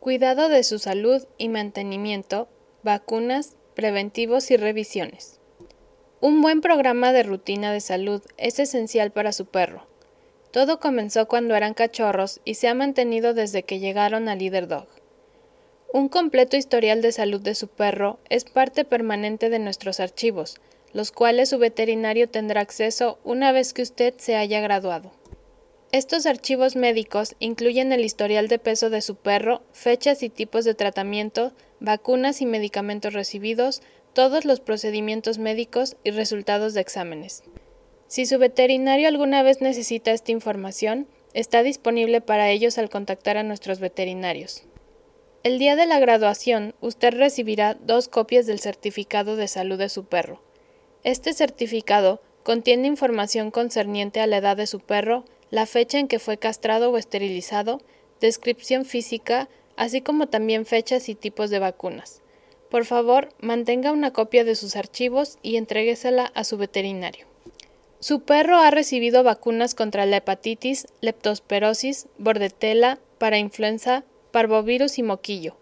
cuidado de su salud y mantenimiento, vacunas, preventivos y revisiones. Un buen programa de rutina de salud es esencial para su perro. Todo comenzó cuando eran cachorros y se ha mantenido desde que llegaron a Leader Dog. Un completo historial de salud de su perro es parte permanente de nuestros archivos, los cuales su veterinario tendrá acceso una vez que usted se haya graduado. Estos archivos médicos incluyen el historial de peso de su perro, fechas y tipos de tratamiento, vacunas y medicamentos recibidos, todos los procedimientos médicos y resultados de exámenes. Si su veterinario alguna vez necesita esta información, está disponible para ellos al contactar a nuestros veterinarios. El día de la graduación, usted recibirá dos copias del certificado de salud de su perro. Este certificado contiene información concerniente a la edad de su perro, la fecha en que fue castrado o esterilizado, descripción física, así como también fechas y tipos de vacunas. Por favor, mantenga una copia de sus archivos y entréguesela a su veterinario. Su perro ha recibido vacunas contra la hepatitis, leptospirosis, bordetela, parainfluenza, parvovirus y moquillo.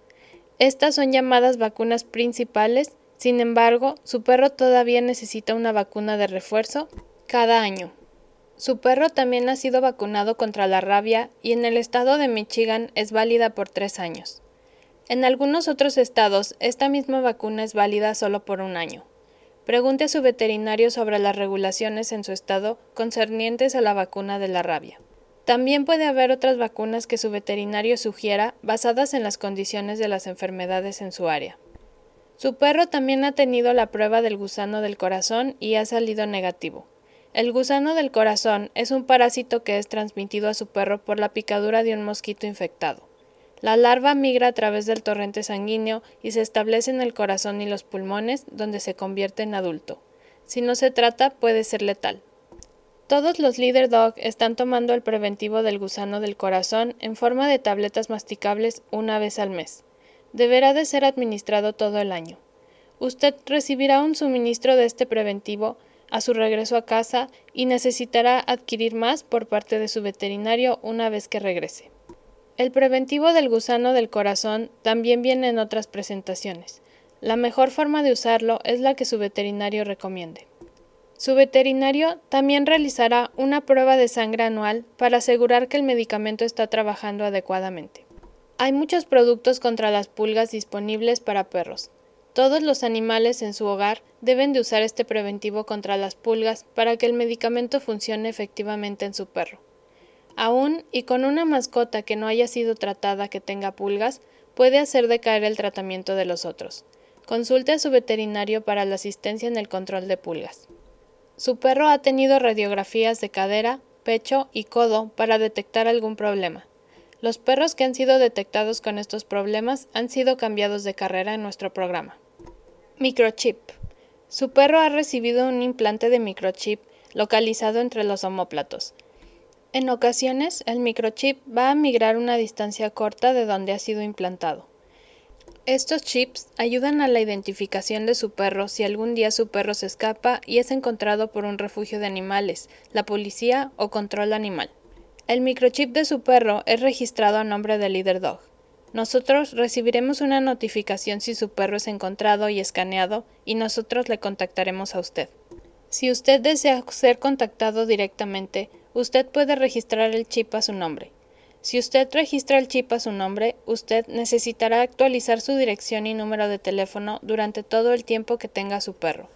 Estas son llamadas vacunas principales, sin embargo, su perro todavía necesita una vacuna de refuerzo cada año. Su perro también ha sido vacunado contra la rabia y en el estado de Michigan es válida por tres años. En algunos otros estados, esta misma vacuna es válida solo por un año. Pregunte a su veterinario sobre las regulaciones en su estado concernientes a la vacuna de la rabia. También puede haber otras vacunas que su veterinario sugiera basadas en las condiciones de las enfermedades en su área. Su perro también ha tenido la prueba del gusano del corazón y ha salido negativo. El gusano del corazón es un parásito que es transmitido a su perro por la picadura de un mosquito infectado. La larva migra a través del torrente sanguíneo y se establece en el corazón y los pulmones, donde se convierte en adulto. Si no se trata, puede ser letal. Todos los Leader Dog están tomando el preventivo del gusano del corazón en forma de tabletas masticables una vez al mes. Deberá de ser administrado todo el año. Usted recibirá un suministro de este preventivo a su regreso a casa y necesitará adquirir más por parte de su veterinario una vez que regrese. El preventivo del gusano del corazón también viene en otras presentaciones. La mejor forma de usarlo es la que su veterinario recomiende. Su veterinario también realizará una prueba de sangre anual para asegurar que el medicamento está trabajando adecuadamente. Hay muchos productos contra las pulgas disponibles para perros, todos los animales en su hogar deben de usar este preventivo contra las pulgas para que el medicamento funcione efectivamente en su perro. Aún y con una mascota que no haya sido tratada que tenga pulgas, puede hacer decaer el tratamiento de los otros. Consulte a su veterinario para la asistencia en el control de pulgas. Su perro ha tenido radiografías de cadera, pecho y codo para detectar algún problema. Los perros que han sido detectados con estos problemas han sido cambiados de carrera en nuestro programa. Microchip. Su perro ha recibido un implante de microchip localizado entre los omóplatos. En ocasiones, el microchip va a migrar una distancia corta de donde ha sido implantado. Estos chips ayudan a la identificación de su perro si algún día su perro se escapa y es encontrado por un refugio de animales, la policía o control animal. El microchip de su perro es registrado a nombre de Leader Dog. Nosotros recibiremos una notificación si su perro es encontrado y escaneado y nosotros le contactaremos a usted. Si usted desea ser contactado directamente, usted puede registrar el chip a su nombre. Si usted registra el chip a su nombre, usted necesitará actualizar su dirección y número de teléfono durante todo el tiempo que tenga su perro.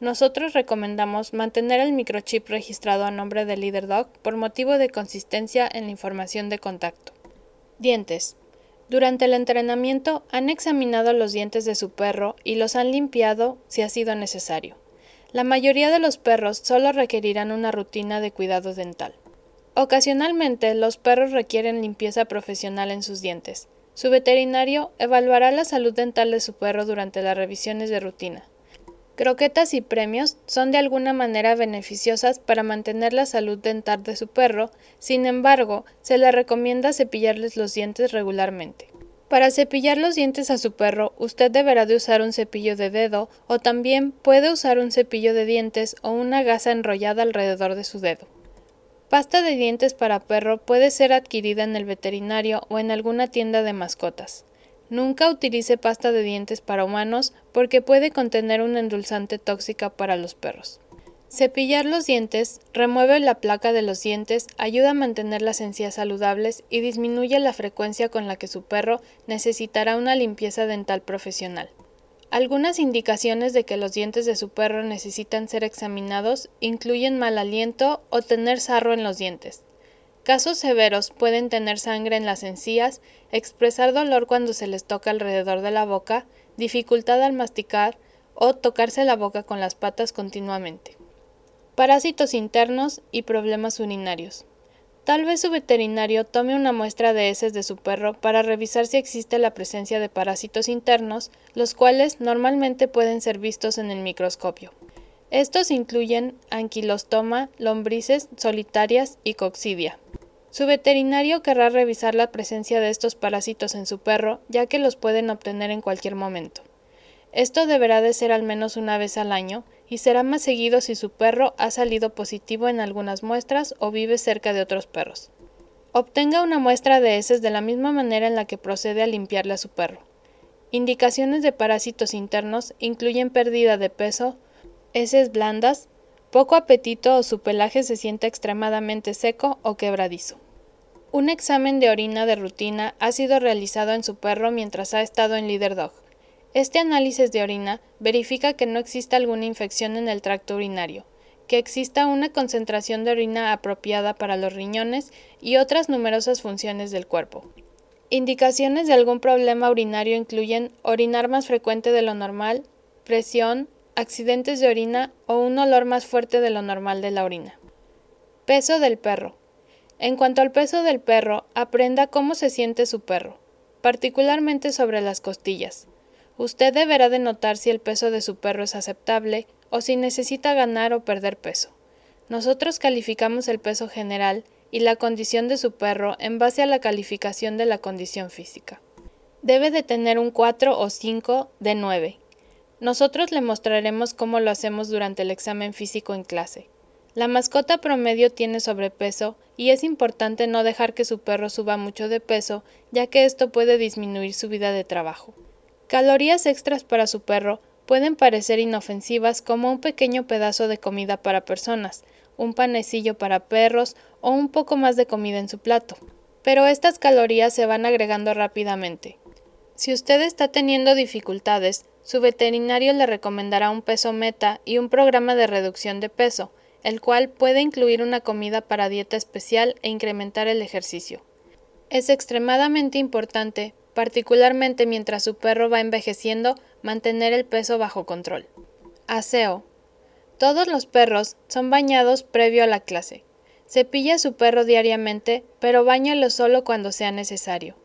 Nosotros recomendamos mantener el microchip registrado a nombre del Leader Dog por motivo de consistencia en la información de contacto. Dientes. Durante el entrenamiento han examinado los dientes de su perro y los han limpiado si ha sido necesario. La mayoría de los perros solo requerirán una rutina de cuidado dental. Ocasionalmente los perros requieren limpieza profesional en sus dientes. Su veterinario evaluará la salud dental de su perro durante las revisiones de rutina. Croquetas y premios son de alguna manera beneficiosas para mantener la salud dental de su perro, sin embargo, se le recomienda cepillarles los dientes regularmente. Para cepillar los dientes a su perro, usted deberá de usar un cepillo de dedo o también puede usar un cepillo de dientes o una gasa enrollada alrededor de su dedo. pasta de dientes para perro puede ser adquirida en el veterinario o en alguna tienda de mascotas. Nunca utilice pasta de dientes para humanos porque puede contener un endulzante tóxica para los perros. Cepillar los dientes remueve la placa de los dientes, ayuda a mantener las encías saludables y disminuye la frecuencia con la que su perro necesitará una limpieza dental profesional. Algunas indicaciones de que los dientes de su perro necesitan ser examinados incluyen mal aliento o tener sarro en los dientes. Casos severos pueden tener sangre en las encías, expresar dolor cuando se les toca alrededor de la boca, dificultad al masticar o tocarse la boca con las patas continuamente parásitos internos y problemas urinarios. Tal vez su veterinario tome una muestra de heces de su perro para revisar si existe la presencia de parásitos internos, los cuales normalmente pueden ser vistos en el microscopio. Estos incluyen anquilostoma, lombrices solitarias y coccidia. Su veterinario querrá revisar la presencia de estos parásitos en su perro, ya que los pueden obtener en cualquier momento. Esto deberá de ser al menos una vez al año, y será más seguido si su perro ha salido positivo en algunas muestras o vive cerca de otros perros. Obtenga una muestra de heces de la misma manera en la que procede a limpiarle a su perro. Indicaciones de parásitos internos incluyen pérdida de peso, heces blandas, poco apetito o su pelaje se siente extremadamente seco o quebradizo. Un examen de orina de rutina ha sido realizado en su perro mientras ha estado en Leader Dog. Este análisis de orina verifica que no exista alguna infección en el tracto urinario, que exista una concentración de orina apropiada para los riñones y otras numerosas funciones del cuerpo. Indicaciones de algún problema urinario incluyen orinar más frecuente de lo normal, presión, accidentes de orina o un olor más fuerte de lo normal de la orina. Peso del perro. En cuanto al peso del perro, aprenda cómo se siente su perro, particularmente sobre las costillas. Usted deberá de notar si el peso de su perro es aceptable o si necesita ganar o perder peso. Nosotros calificamos el peso general y la condición de su perro en base a la calificación de la condición física. Debe de tener un 4 o 5 de 9. Nosotros le mostraremos cómo lo hacemos durante el examen físico en clase. La mascota promedio tiene sobrepeso y es importante no dejar que su perro suba mucho de peso, ya que esto puede disminuir su vida de trabajo. Calorías extras para su perro pueden parecer inofensivas como un pequeño pedazo de comida para personas, un panecillo para perros o un poco más de comida en su plato. Pero estas calorías se van agregando rápidamente. Si usted está teniendo dificultades, su veterinario le recomendará un peso meta y un programa de reducción de peso, el cual puede incluir una comida para dieta especial e incrementar el ejercicio. Es extremadamente importante particularmente mientras su perro va envejeciendo, mantener el peso bajo control. Aseo. Todos los perros son bañados previo a la clase. Cepilla su perro diariamente, pero báñalo solo cuando sea necesario.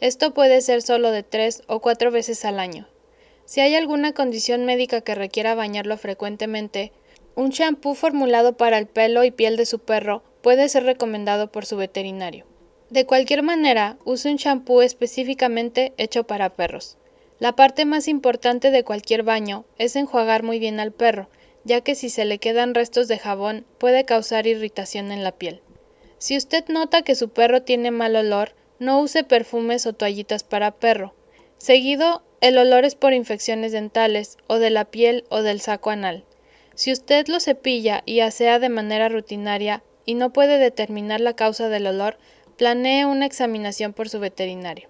Esto puede ser solo de tres o cuatro veces al año. Si hay alguna condición médica que requiera bañarlo frecuentemente, un champú formulado para el pelo y piel de su perro puede ser recomendado por su veterinario. De cualquier manera, use un champú específicamente hecho para perros. La parte más importante de cualquier baño es enjuagar muy bien al perro, ya que si se le quedan restos de jabón puede causar irritación en la piel. Si usted nota que su perro tiene mal olor, no use perfumes o toallitas para perro. Seguido, el olor es por infecciones dentales, o de la piel o del saco anal. Si usted lo cepilla y asea de manera rutinaria y no puede determinar la causa del olor, Planee una examinación por su veterinario.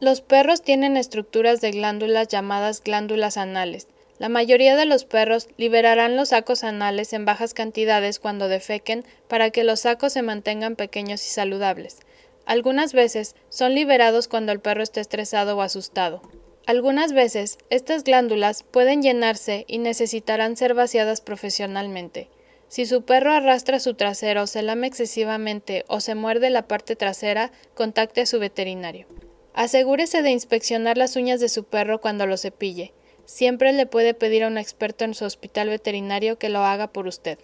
Los perros tienen estructuras de glándulas llamadas glándulas anales. La mayoría de los perros liberarán los sacos anales en bajas cantidades cuando defequen para que los sacos se mantengan pequeños y saludables. Algunas veces son liberados cuando el perro está estresado o asustado. Algunas veces estas glándulas pueden llenarse y necesitarán ser vaciadas profesionalmente. Si su perro arrastra su trasero, se lame excesivamente o se muerde la parte trasera, contacte a su veterinario. Asegúrese de inspeccionar las uñas de su perro cuando lo cepille. Siempre le puede pedir a un experto en su hospital veterinario que lo haga por usted.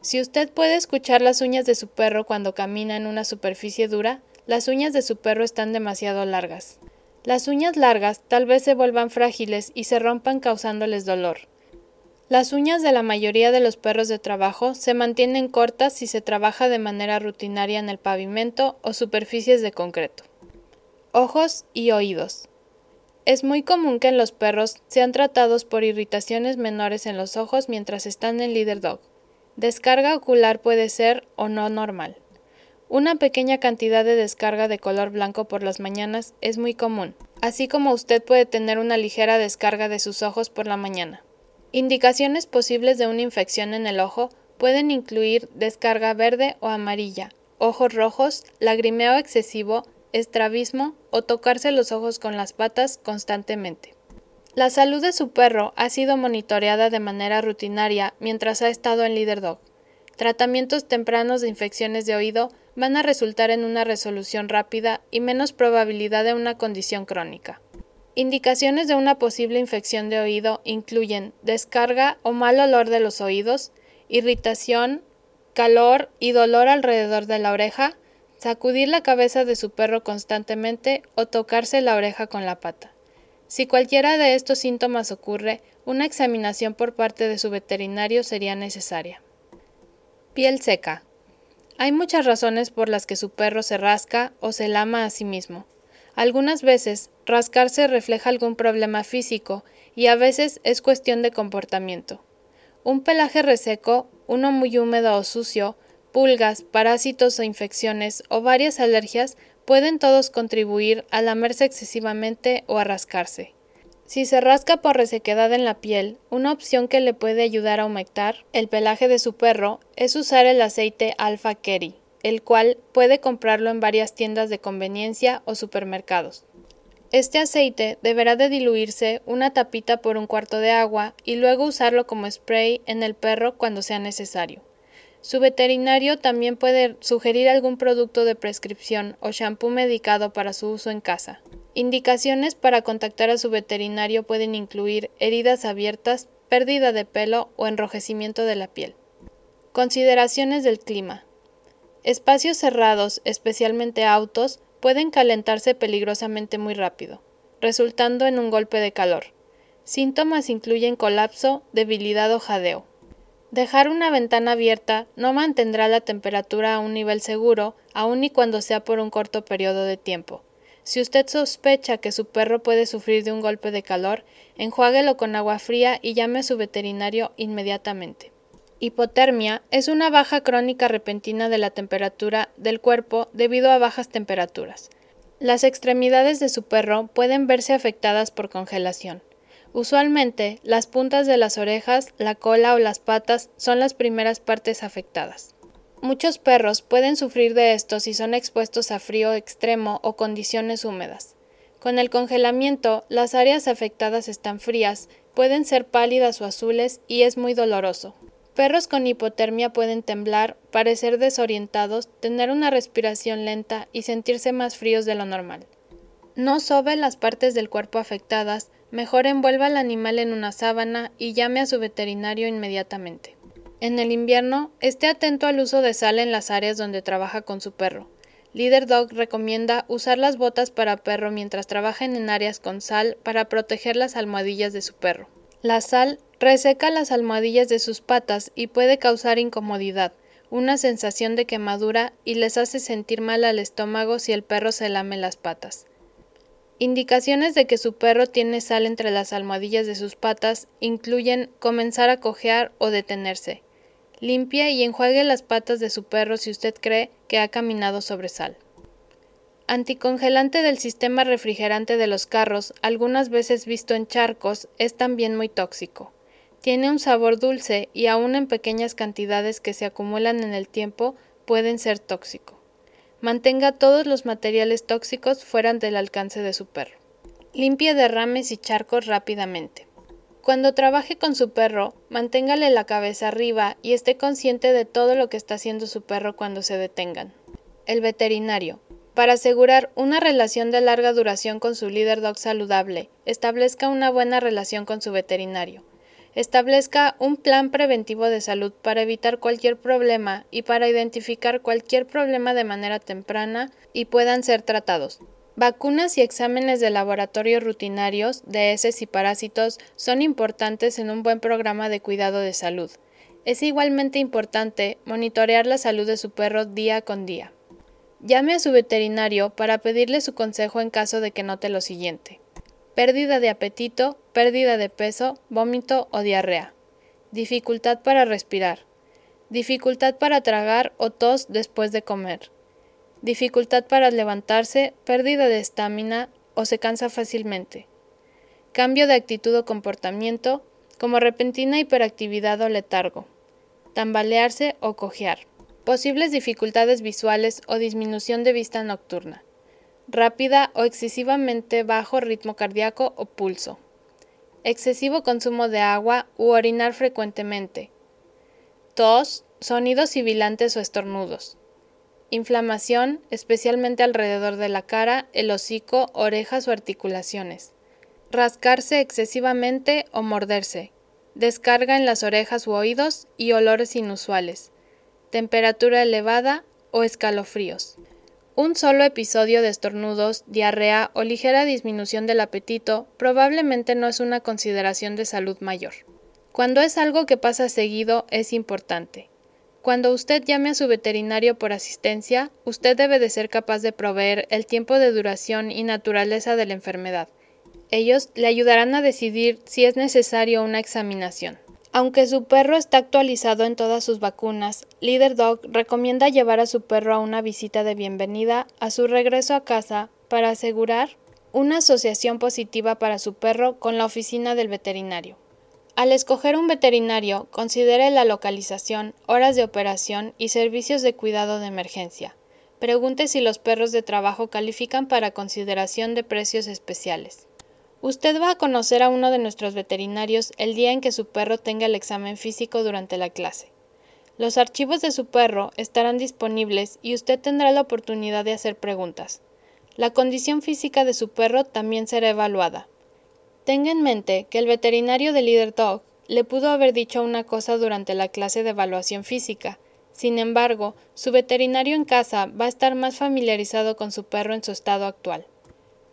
Si usted puede escuchar las uñas de su perro cuando camina en una superficie dura, las uñas de su perro están demasiado largas. Las uñas largas tal vez se vuelvan frágiles y se rompan causándoles dolor. Las uñas de la mayoría de los perros de trabajo se mantienen cortas si se trabaja de manera rutinaria en el pavimento o superficies de concreto. Ojos y oídos. Es muy común que en los perros sean tratados por irritaciones menores en los ojos mientras están en Leader Dog. Descarga ocular puede ser o no normal. Una pequeña cantidad de descarga de color blanco por las mañanas es muy común, así como usted puede tener una ligera descarga de sus ojos por la mañana. Indicaciones posibles de una infección en el ojo pueden incluir descarga verde o amarilla, ojos rojos, lagrimeo excesivo, estrabismo o tocarse los ojos con las patas constantemente. La salud de su perro ha sido monitoreada de manera rutinaria mientras ha estado en Leader Dog. Tratamientos tempranos de infecciones de oído van a resultar en una resolución rápida y menos probabilidad de una condición crónica. Indicaciones de una posible infección de oído incluyen descarga o mal olor de los oídos, irritación, calor y dolor alrededor de la oreja, sacudir la cabeza de su perro constantemente o tocarse la oreja con la pata. Si cualquiera de estos síntomas ocurre, una examinación por parte de su veterinario sería necesaria. Piel seca. Hay muchas razones por las que su perro se rasca o se lama a sí mismo. Algunas veces, rascarse refleja algún problema físico y a veces es cuestión de comportamiento. Un pelaje reseco, uno muy húmedo o sucio, pulgas, parásitos o infecciones o varias alergias pueden todos contribuir a lamerse excesivamente o a rascarse. Si se rasca por resequedad en la piel, una opción que le puede ayudar a aumentar el pelaje de su perro es usar el aceite Alpha Kerry el cual puede comprarlo en varias tiendas de conveniencia o supermercados. Este aceite deberá de diluirse una tapita por un cuarto de agua y luego usarlo como spray en el perro cuando sea necesario. Su veterinario también puede sugerir algún producto de prescripción o shampoo medicado para su uso en casa. Indicaciones para contactar a su veterinario pueden incluir heridas abiertas, pérdida de pelo o enrojecimiento de la piel. Consideraciones del clima. Espacios cerrados, especialmente autos, pueden calentarse peligrosamente muy rápido, resultando en un golpe de calor. Síntomas incluyen colapso, debilidad o jadeo. Dejar una ventana abierta no mantendrá la temperatura a un nivel seguro, aun y cuando sea por un corto periodo de tiempo. Si usted sospecha que su perro puede sufrir de un golpe de calor, enjuáguelo con agua fría y llame a su veterinario inmediatamente. Hipotermia es una baja crónica repentina de la temperatura del cuerpo debido a bajas temperaturas. Las extremidades de su perro pueden verse afectadas por congelación. Usualmente, las puntas de las orejas, la cola o las patas son las primeras partes afectadas. Muchos perros pueden sufrir de esto si son expuestos a frío extremo o condiciones húmedas. Con el congelamiento, las áreas afectadas están frías, pueden ser pálidas o azules y es muy doloroso. Perros con hipotermia pueden temblar, parecer desorientados, tener una respiración lenta y sentirse más fríos de lo normal. No sobe las partes del cuerpo afectadas, mejor envuelva al animal en una sábana y llame a su veterinario inmediatamente. En el invierno, esté atento al uso de sal en las áreas donde trabaja con su perro. Leader Dog recomienda usar las botas para perro mientras trabajen en áreas con sal para proteger las almohadillas de su perro. La sal reseca las almohadillas de sus patas y puede causar incomodidad, una sensación de quemadura y les hace sentir mal al estómago si el perro se lame las patas. Indicaciones de que su perro tiene sal entre las almohadillas de sus patas incluyen comenzar a cojear o detenerse. Limpie y enjuague las patas de su perro si usted cree que ha caminado sobre sal. Anticongelante del sistema refrigerante de los carros, algunas veces visto en charcos, es también muy tóxico. Tiene un sabor dulce y aun en pequeñas cantidades que se acumulan en el tiempo pueden ser tóxico. Mantenga todos los materiales tóxicos fuera del alcance de su perro. Limpie derrames y charcos rápidamente. Cuando trabaje con su perro, manténgale la cabeza arriba y esté consciente de todo lo que está haciendo su perro cuando se detengan. El veterinario. Para asegurar una relación de larga duración con su líder dog saludable, establezca una buena relación con su veterinario. Establezca un plan preventivo de salud para evitar cualquier problema y para identificar cualquier problema de manera temprana y puedan ser tratados. Vacunas y exámenes de laboratorio rutinarios de heces y parásitos son importantes en un buen programa de cuidado de salud. Es igualmente importante monitorear la salud de su perro día con día. Llame a su veterinario para pedirle su consejo en caso de que note lo siguiente. Pérdida de apetito, pérdida de peso, vómito o diarrea. Dificultad para respirar. Dificultad para tragar o tos después de comer dificultad para levantarse, pérdida de estamina o se cansa fácilmente. Cambio de actitud o comportamiento, como repentina hiperactividad o letargo. Tambalearse o cojear. Posibles dificultades visuales o disminución de vista nocturna. Rápida o excesivamente bajo ritmo cardíaco o pulso. Excesivo consumo de agua u orinar frecuentemente. Tos, sonidos sibilantes o estornudos Inflamación, especialmente alrededor de la cara, el hocico, orejas o articulaciones. Rascarse excesivamente o morderse. Descarga en las orejas u oídos y olores inusuales. Temperatura elevada o escalofríos. Un solo episodio de estornudos, diarrea o ligera disminución del apetito probablemente no es una consideración de salud mayor. Cuando es algo que pasa seguido es importante. Cuando usted llame a su veterinario por asistencia, usted debe de ser capaz de proveer el tiempo de duración y naturaleza de la enfermedad. Ellos le ayudarán a decidir si es necesario una examinación. Aunque su perro está actualizado en todas sus vacunas, Leader Dog recomienda llevar a su perro a una visita de bienvenida a su regreso a casa para asegurar una asociación positiva para su perro con la oficina del veterinario. Al escoger un veterinario, considere la localización, horas de operación y servicios de cuidado de emergencia. Pregunte si los perros de trabajo califican para consideración de precios especiales. Usted va a conocer a uno de nuestros veterinarios el día en que su perro tenga el examen físico durante la clase. Los archivos de su perro estarán disponibles y usted tendrá la oportunidad de hacer preguntas. La condición física de su perro también será evaluada. Tenga en mente que el veterinario de Leader Dog le pudo haber dicho una cosa durante la clase de evaluación física. Sin embargo, su veterinario en casa va a estar más familiarizado con su perro en su estado actual.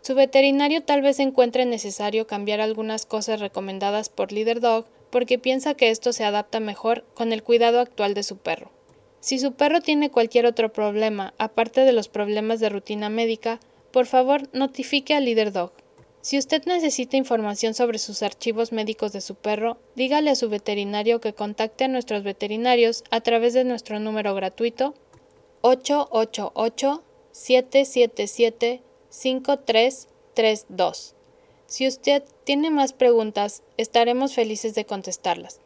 Su veterinario tal vez encuentre necesario cambiar algunas cosas recomendadas por Leader Dog porque piensa que esto se adapta mejor con el cuidado actual de su perro. Si su perro tiene cualquier otro problema, aparte de los problemas de rutina médica, por favor notifique a Leader Dog. Si usted necesita información sobre sus archivos médicos de su perro, dígale a su veterinario que contacte a nuestros veterinarios a través de nuestro número gratuito 888-777-5332. Si usted tiene más preguntas, estaremos felices de contestarlas.